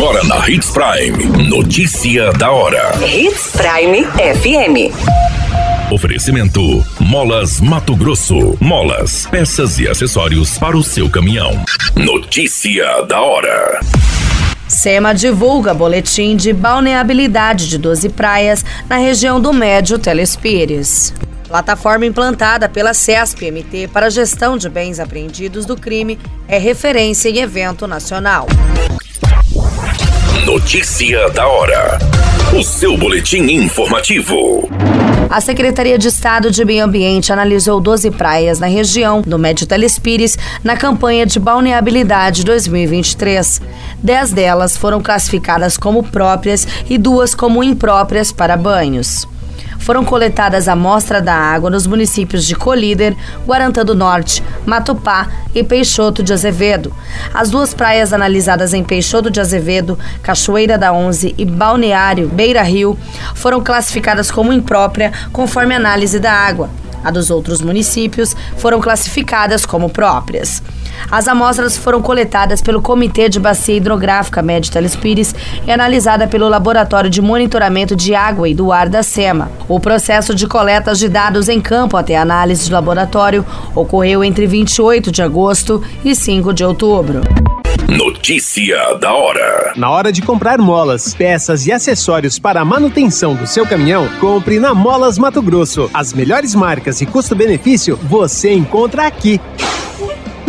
Agora na Hits Prime. Notícia da hora. Hits Prime FM. Oferecimento: Molas Mato Grosso. Molas, peças e acessórios para o seu caminhão. Notícia da hora. SEMA divulga boletim de balneabilidade de 12 praias na região do Médio Telespires. Plataforma implantada pela CESP-MT para gestão de bens apreendidos do crime é referência em evento nacional. Notícia da hora. O seu boletim informativo. A Secretaria de Estado de Meio Ambiente analisou 12 praias na região do Médio Telespires na campanha de balneabilidade 2023. Dez delas foram classificadas como próprias e duas como impróprias para banhos foram coletadas amostra da água nos municípios de Colíder, Guarantã do Norte, Matupá e Peixoto de Azevedo. As duas praias analisadas em Peixoto de Azevedo, Cachoeira da Onze e Balneário Beira Rio foram classificadas como imprópria conforme análise da água. A dos outros municípios foram classificadas como próprias. As amostras foram coletadas pelo Comitê de Bacia Hidrográfica Médio Telespires e analisada pelo Laboratório de Monitoramento de Água e do Ar da SEMA. O processo de coleta de dados em campo até análise de laboratório ocorreu entre 28 de agosto e 5 de outubro. Notícia da hora. Na hora de comprar molas, peças e acessórios para a manutenção do seu caminhão, compre na Molas Mato Grosso. As melhores marcas e custo-benefício você encontra aqui.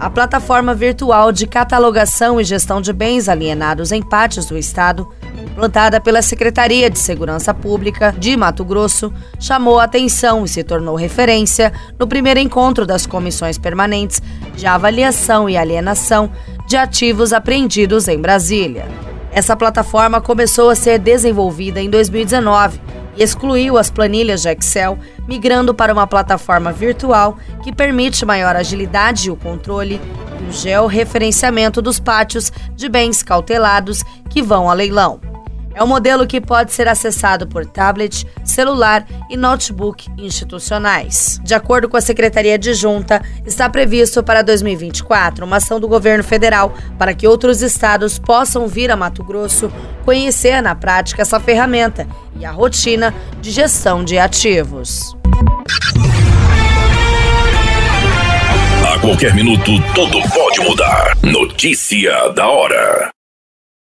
A plataforma virtual de catalogação e gestão de bens alienados em pátios do Estado, implantada pela Secretaria de Segurança Pública de Mato Grosso, chamou a atenção e se tornou referência no primeiro encontro das comissões permanentes de avaliação e alienação de ativos apreendidos em Brasília. Essa plataforma começou a ser desenvolvida em 2019 e excluiu as planilhas de Excel, migrando para uma plataforma virtual que permite maior agilidade e o controle e o georreferenciamento dos pátios de bens cautelados que vão a leilão. É um modelo que pode ser acessado por tablet, celular e notebook institucionais. De acordo com a Secretaria Adjunta, está previsto para 2024 uma ação do governo federal para que outros estados possam vir a Mato Grosso conhecer na prática essa ferramenta e a rotina de gestão de ativos. A qualquer minuto, tudo pode mudar. Notícia da hora.